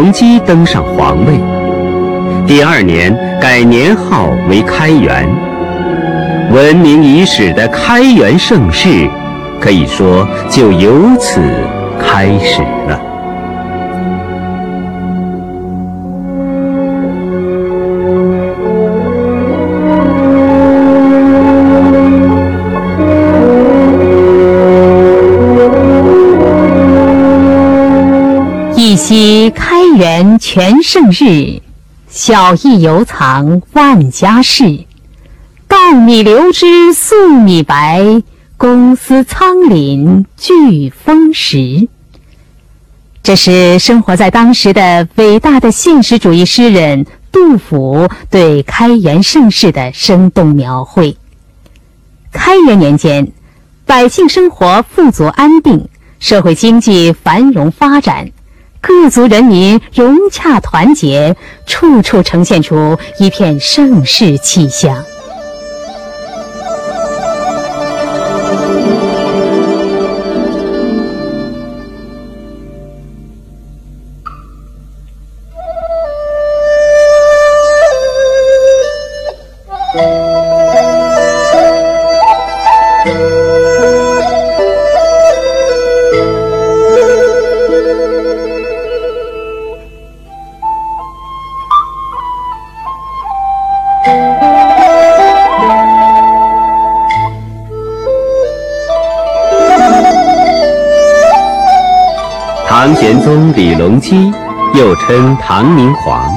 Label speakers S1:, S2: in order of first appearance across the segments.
S1: 隆基登上皇位。第二年改年号为开元。闻名已史的开元盛世，可以说就由此开始了。
S2: 一夕开元全盛日，小邑犹藏万家事。稻米流脂粟米白，公私仓廪俱丰实。这是生活在当时的伟大的现实主义诗人杜甫对开元盛世的生动描绘。开元年间，百姓生活富足安定，社会经济繁荣发展。各族人民融洽团结，处处呈现出一片盛世气象。
S1: 唐玄宗李隆基，又称唐明皇。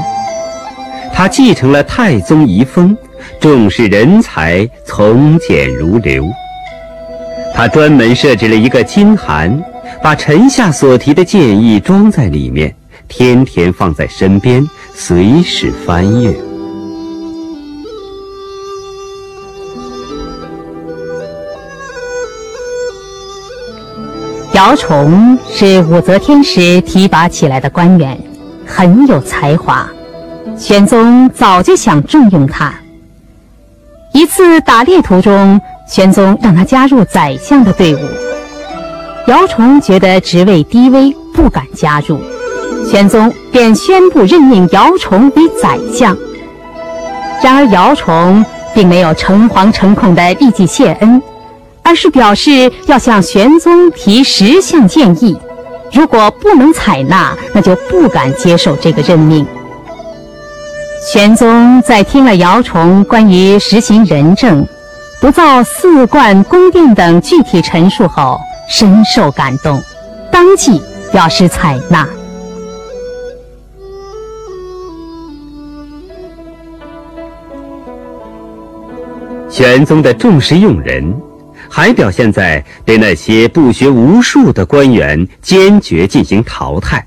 S1: 他继承了太宗遗风，重视人才，从简如流。他专门设置了一个金函，把臣下所提的建议装在里面，天天放在身边，随时翻阅。
S2: 姚崇是武则天时提拔起来的官员，很有才华。玄宗早就想重用他。一次打猎途中，玄宗让他加入宰相的队伍。姚崇觉得职位低微，不敢加入。玄宗便宣布任命姚崇为宰相。然而姚崇并没有诚惶诚恐的立即谢恩。而是表示要向玄宗提十项建议，如果不能采纳，那就不敢接受这个任命。玄宗在听了姚崇关于实行仁政、不造寺观宫殿等具体陈述后，深受感动，当即表示采纳。
S1: 玄宗的重视用人。还表现在对那些不学无术的官员坚决进行淘汰。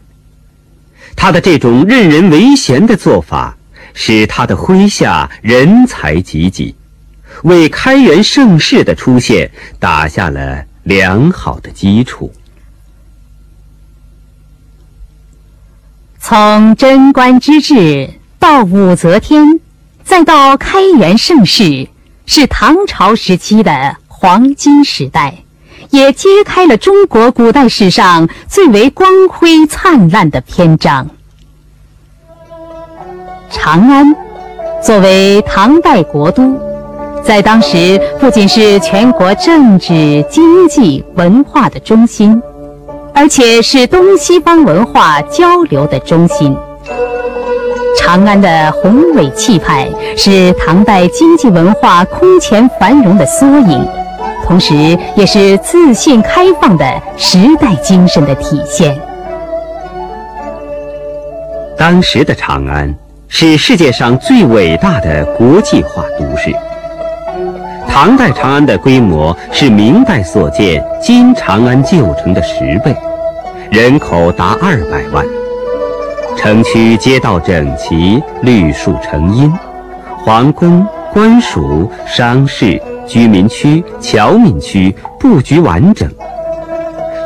S1: 他的这种任人唯贤的做法，使他的麾下人才济济，为开元盛世的出现打下了良好的基础。
S2: 从贞观之治到武则天，再到开元盛世，是唐朝时期的。黄金时代，也揭开了中国古代史上最为光辉灿烂的篇章。长安作为唐代国都，在当时不仅是全国政治、经济、文化的中心，而且是东西方文化交流的中心。长安的宏伟气派，是唐代经济文化空前繁荣的缩影。同时，也是自信开放的时代精神的体现。
S1: 当时的长安是世界上最伟大的国际化都市。唐代长安的规模是明代所建今长安旧城的十倍，人口达二百万，城区街道整齐，绿树成荫，皇宫、官署、商市。居民区、侨民区布局完整，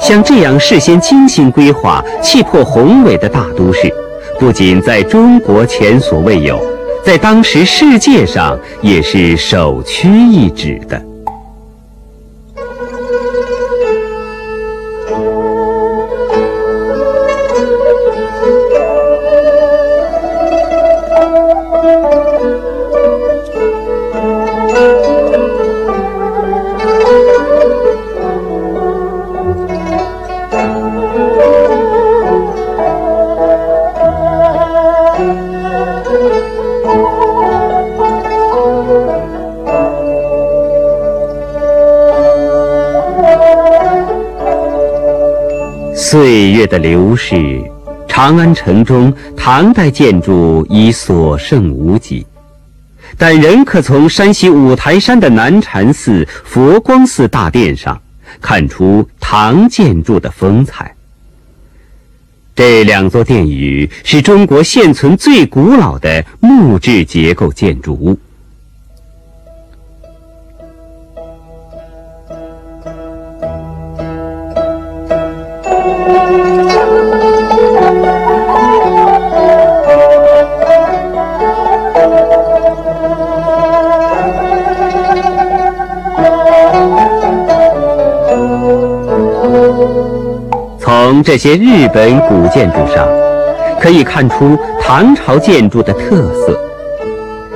S1: 像这样事先精心规划、气魄宏伟的大都市，不仅在中国前所未有，在当时世界上也是首屈一指的。月的流逝，长安城中唐代建筑已所剩无几，但仍可从山西五台山的南禅寺、佛光寺大殿上看出唐建筑的风采。这两座殿宇是中国现存最古老的木质结构建筑物。这些日本古建筑上，可以看出唐朝建筑的特色。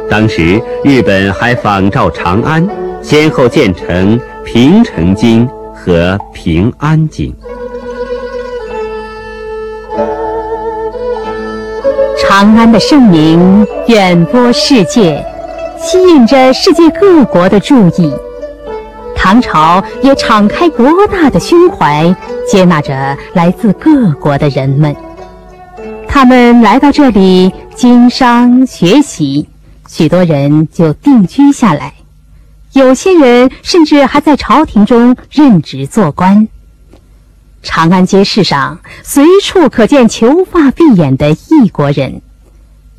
S1: 当时日本还仿照长安，先后建成平城京和平安京。
S2: 长安的盛名远播世界，吸引着世界各国的注意。唐朝也敞开博大的胸怀，接纳着来自各国的人们。他们来到这里经商学习，许多人就定居下来，有些人甚至还在朝廷中任职做官。长安街市上随处可见求发碧眼的异国人，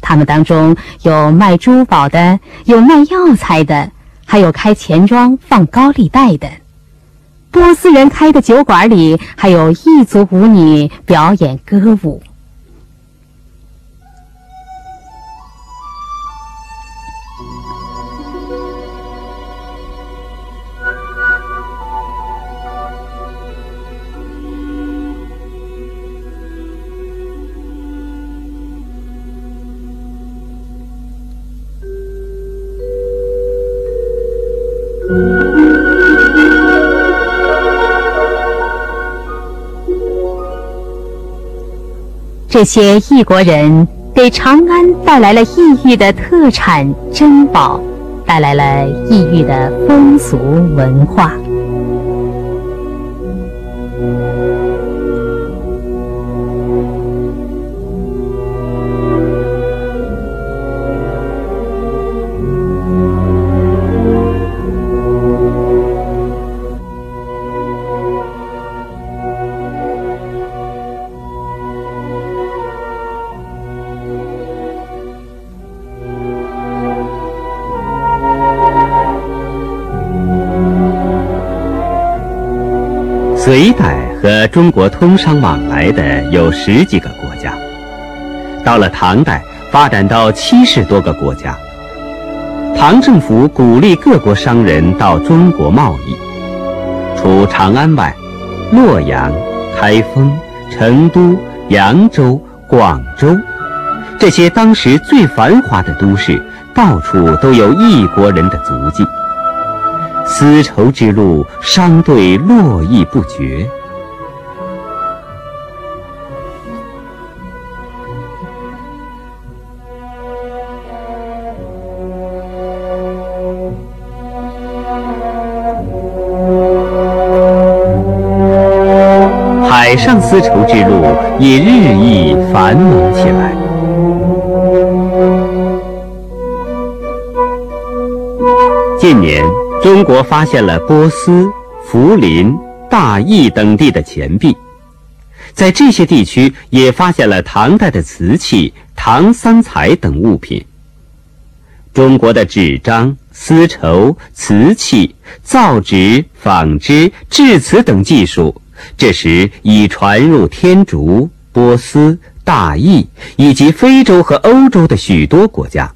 S2: 他们当中有卖珠宝的，有卖药材的。还有开钱庄放高利贷的，波斯人开的酒馆里还有异族舞女表演歌舞。这些异国人给长安带来了异域的特产珍宝，带来了异域的风俗文化。
S1: 隋代和中国通商往来的有十几个国家，到了唐代发展到七十多个国家。唐政府鼓励各国商人到中国贸易，除长安外，洛阳、开封、成都、扬州、广州这些当时最繁华的都市，到处都有异国人的足迹。丝绸之路，商队络绎不绝。中国发现了波斯、福林、大邑等地的钱币，在这些地区也发现了唐代的瓷器、唐三彩等物品。中国的纸张、丝绸、瓷器、造纸、纺织、制瓷等技术，这时已传入天竺、波斯、大邑以及非洲和欧洲的许多国家。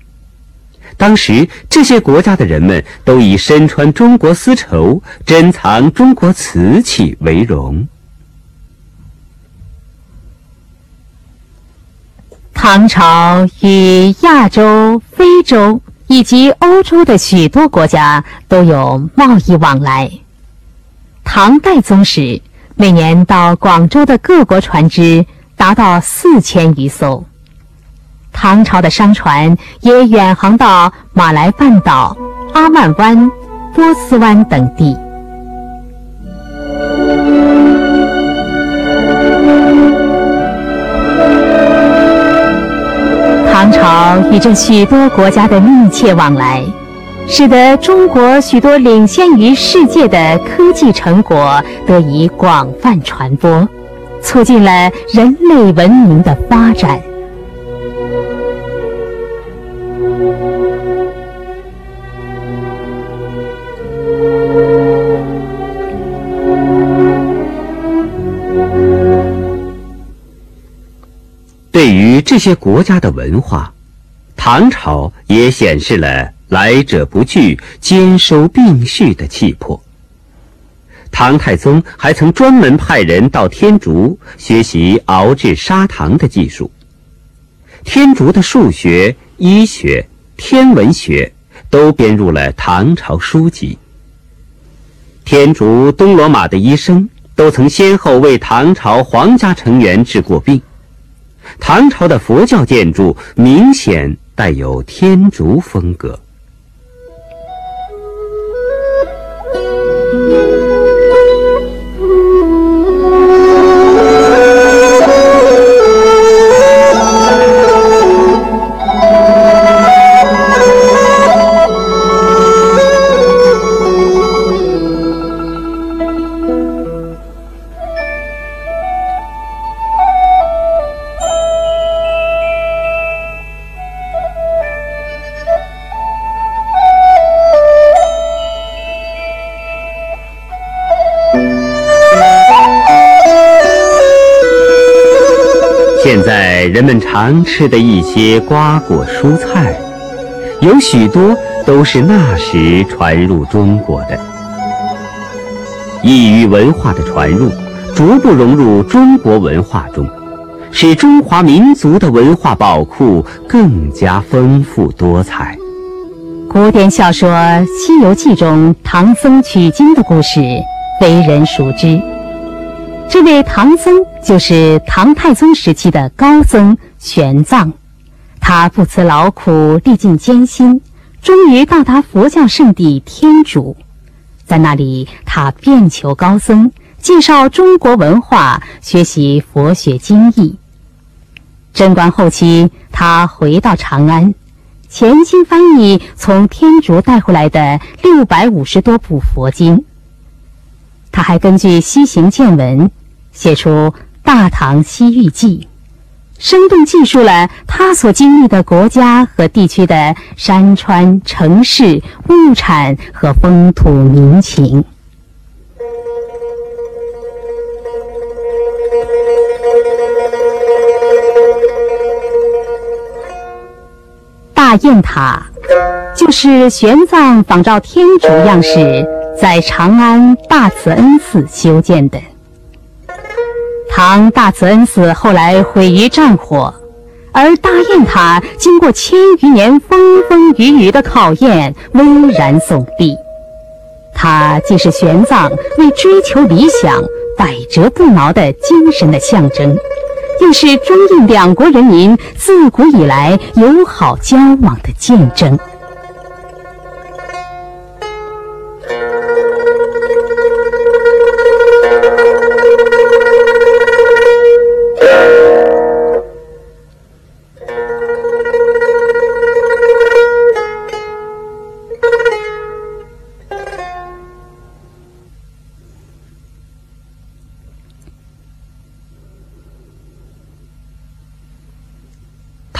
S1: 当时这些国家的人们都以身穿中国丝绸、珍藏中国瓷器为荣。
S2: 唐朝与亚洲、非洲以及欧洲的许多国家都有贸易往来。唐代宗时，每年到广州的各国船只达到四千余艘。唐朝的商船也远航到马来半岛阿曼湾波斯湾等地。唐朝与这许多国家的密切往来使得中国许多领先于世界的科技成果得以广泛传播促进了人类文明的发展。
S1: 这些国家的文化，唐朝也显示了来者不拒、兼收并蓄的气魄。唐太宗还曾专门派人到天竺学习熬制砂糖的技术。天竺的数学、医学、天文学都编入了唐朝书籍。天竺东罗马的医生都曾先后为唐朝皇家成员治过病。唐朝的佛教建筑明显带有天竺风格。常吃的一些瓜果蔬菜，有许多都是那时传入中国的。异域文化的传入，逐步融入中国文化中，使中华民族的文化宝库更加丰富多彩。
S2: 古典小说《西游记》中唐僧取经的故事，为人熟知。这位唐僧就是唐太宗时期的高僧玄奘，他不辞劳苦，历尽艰辛，终于到达佛教圣地天竺。在那里，他遍求高僧，介绍中国文化，学习佛学经义。贞观后期，他回到长安，潜心翻译从天竺带回来的六百五十多部佛经。他还根据西行见闻。写出《大唐西域记》，生动记述了他所经历的国家和地区的山川、城市、物产和风土民情。大雁塔就是玄奘仿照天竺样式，在长安大慈恩寺修建的。唐大慈恩寺后来毁于战火，而大雁塔经过千余年风风雨雨的考验，巍然耸立。它既是玄奘为追求理想百折不挠的精神的象征，又是中印两国人民自古以来友好交往的见证。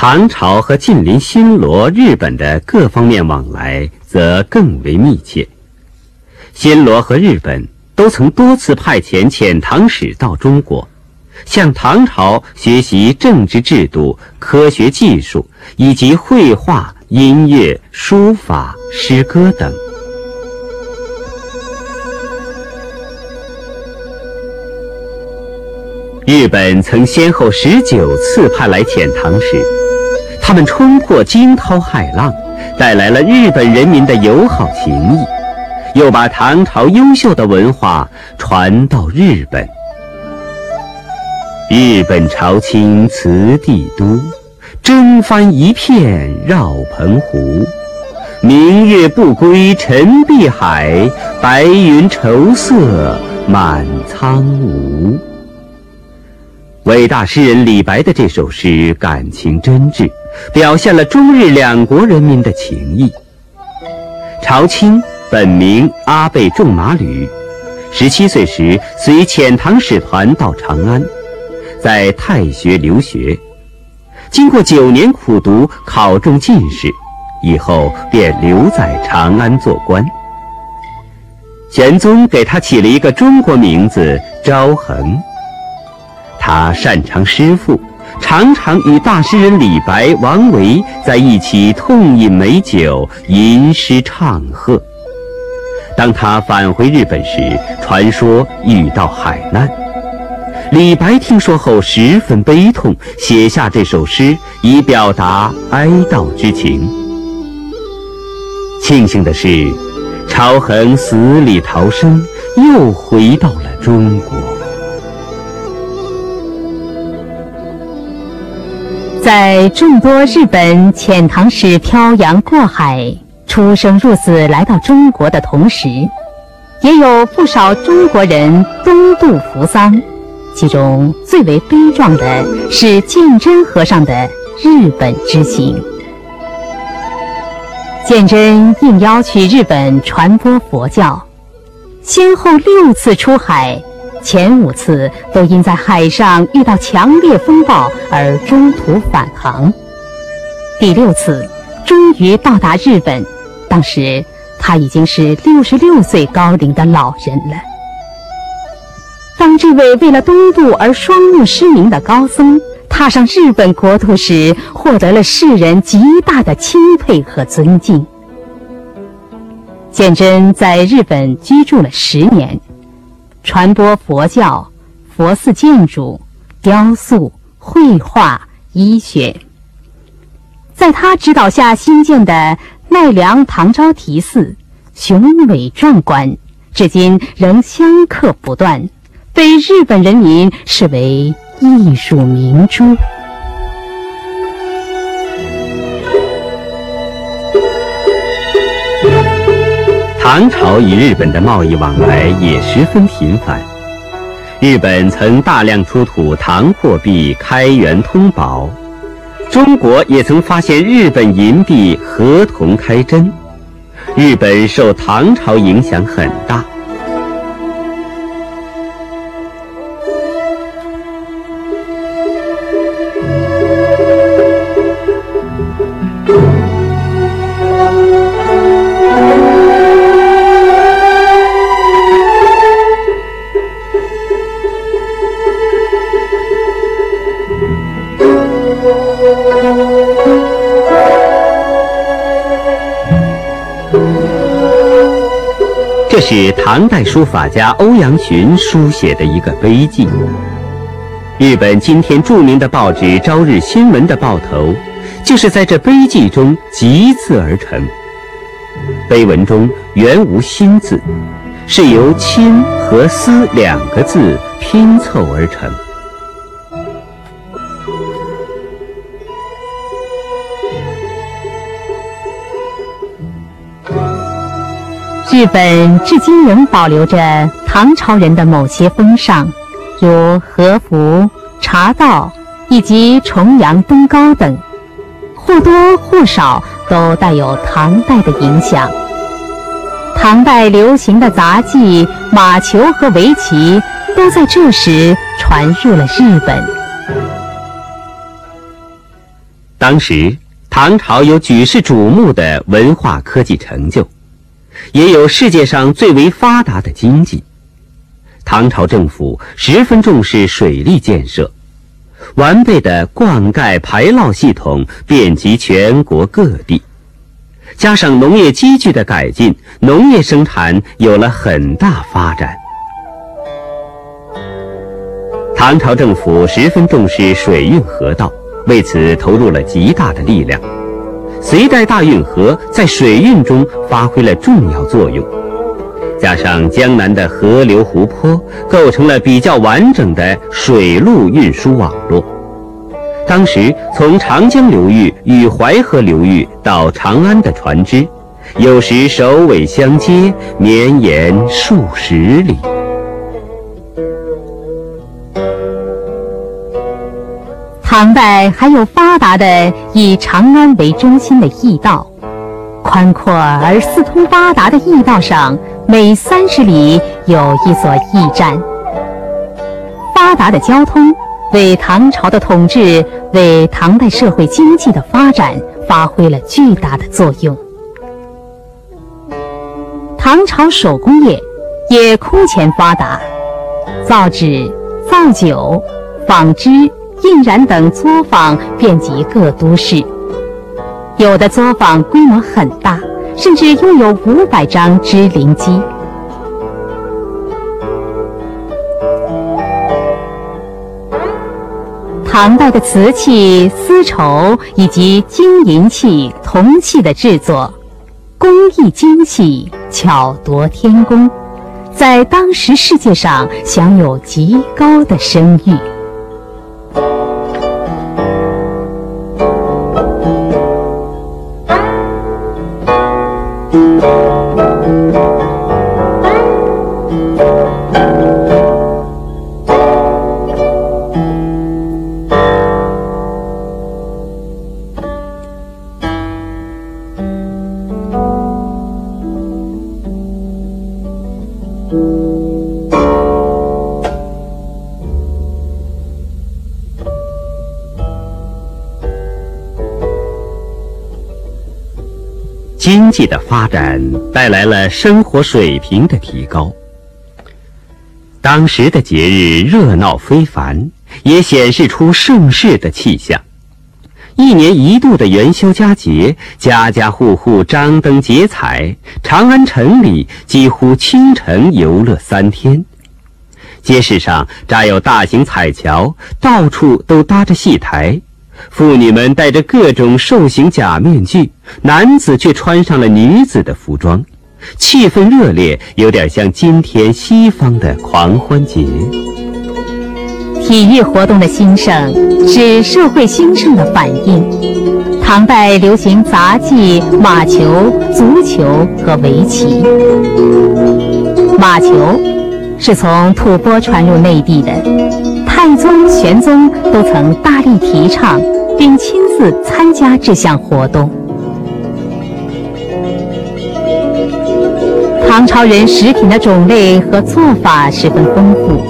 S1: 唐朝和近邻新罗、日本的各方面往来则更为密切。新罗和日本都曾多次派遣遣唐使到中国，向唐朝学习政治制度、科学技术以及绘画、音乐、书法、诗歌等。日本曾先后十九次派来遣唐使。他们冲破惊涛骇浪，带来了日本人民的友好情谊，又把唐朝优秀的文化传到日本。日本朝清辞帝都，征帆一片绕澎湖。明月不归沉碧海，白云愁色满苍梧。伟大诗人李白的这首诗感情真挚，表现了中日两国人民的情谊。朝清本名阿倍仲麻吕，十七岁时随遣唐使团到长安，在太学留学，经过九年苦读，考中进士，以后便留在长安做官。玄宗给他起了一个中国名字昭衡。他擅长诗赋，常常与大诗人李白、王维在一起痛饮美酒，吟诗唱和。当他返回日本时，传说遇到海难。李白听说后十分悲痛，写下这首诗以表达哀悼之情。庆幸的是，朝衡死里逃生，又回到了中国。
S2: 在众多日本遣唐使漂洋过海、出生入死来到中国的同时，也有不少中国人东渡扶桑。其中最为悲壮的是鉴真和尚的日本之行。鉴真应邀去日本传播佛教，先后六次出海。前五次都因在海上遇到强烈风暴而中途返航，第六次终于到达日本，当时他已经是六十六岁高龄的老人了。当这位为了东渡而双目失明的高僧踏上日本国土时，获得了世人极大的钦佩和尊敬。鉴真在日本居住了十年。传播佛教、佛寺建筑、雕塑、绘画、医学，在他指导下新建的奈良唐招提寺，雄伟壮观，至今仍香客不断，被日本人民视为艺术明珠。
S1: 唐朝与日本的贸易往来也十分频繁，日本曾大量出土唐货币开元通宝，中国也曾发现日本银币合同开针，日本受唐朝影响很大。唐代书法家欧阳询书写的一个碑记。日本今天著名的报纸《朝日新闻》的报头，就是在这碑记中集字而成。碑文中原无“新”字，是由“亲”和“思”两个字拼凑而成。
S2: 日本至今仍保留着唐朝人的某些风尚，如和服、茶道以及重阳登高等，或多或少都带有唐代的影响。唐代流行的杂技、马球和围棋，都在这时传入了日本。
S1: 当时，唐朝有举世瞩目的文化科技成就。也有世界上最为发达的经济。唐朝政府十分重视水利建设，完备的灌溉排涝系统遍及全国各地，加上农业机具的改进，农业生产有了很大发展。唐朝政府十分重视水运河道，为此投入了极大的力量。隋代大运河在水运中发挥了重要作用，加上江南的河流湖泊，构成了比较完整的水陆运输网络。当时从长江流域与淮河流域到长安的船只，有时首尾相接，绵延数十里。
S2: 唐代还有发达的以长安为中心的驿道，宽阔而四通八达的驿道上，每三十里有一所驿站。发达的交通为唐朝的统治，为唐代社会经济的发展发挥了巨大的作用。唐朝手工业也空前发达，造纸、造酒、纺织。印染等作坊遍及各都市，有的作坊规模很大，甚至拥有五百张织林机。唐代的瓷器、丝绸以及金银器、铜器的制作，工艺精细，巧夺天工，在当时世界上享有极高的声誉。
S1: 经济的发展带来了生活水平的提高。当时的节日热闹非凡，也显示出盛世的气象。一年一度的元宵佳节，家家户户张灯结彩，长安城里几乎清晨游乐三天。街市上扎有大型彩桥，到处都搭着戏台。妇女们戴着各种兽形假面具，男子却穿上了女子的服装，气氛热烈，有点像今天西方的狂欢节。
S2: 体育活动的兴盛是社会兴盛的反应。唐代流行杂技、马球、足球和围棋。马球是从吐蕃传入内地的。太宗、玄宗都曾大力提倡，并亲自参加这项活动。唐朝人食品的种类和做法十分丰富，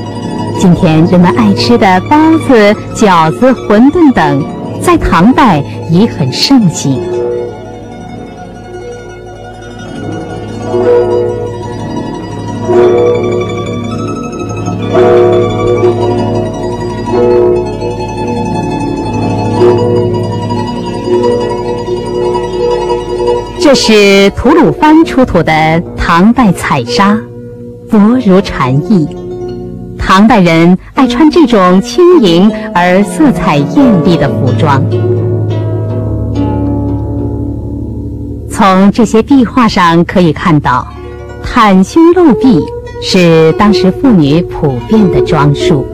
S2: 今天人们爱吃的包子、饺子、馄饨等，在唐代已很盛行。这是吐鲁番出土的唐代彩纱，薄如蝉翼。唐代人爱穿这种轻盈而色彩艳丽的服装。从这些壁画上可以看到，袒胸露臂是当时妇女普遍的装束。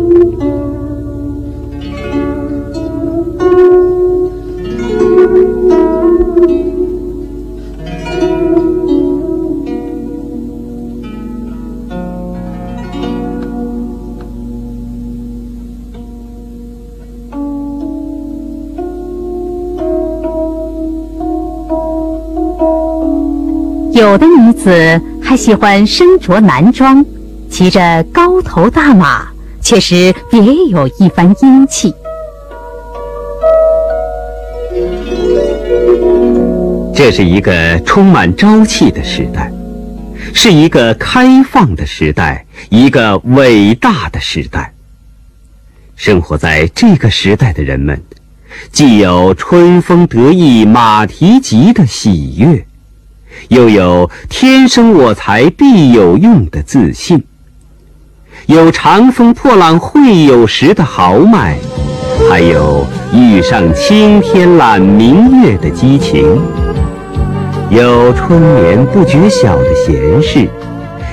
S2: 喜欢身着男装，骑着高头大马，确实别有一番英气。
S1: 这是一个充满朝气的时代，是一个开放的时代，一个伟大的时代。生活在这个时代的人们，既有春风得意马蹄疾的喜悦。又有天生我材必有用的自信，有长风破浪会有时的豪迈，还有遇上青天揽明月的激情，有春眠不觉晓的闲适，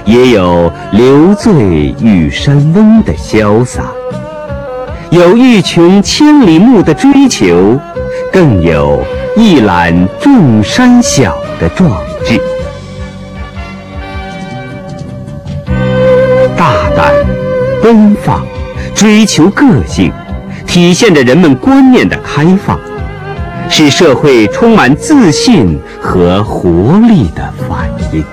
S1: 也有留醉玉山翁的潇洒，有欲穷千里目的追求，更有一览众山小的壮。志，大胆、奔放、追求个性、
S3: 体现着人们观念的开放，是社会充满自信和活力的反应。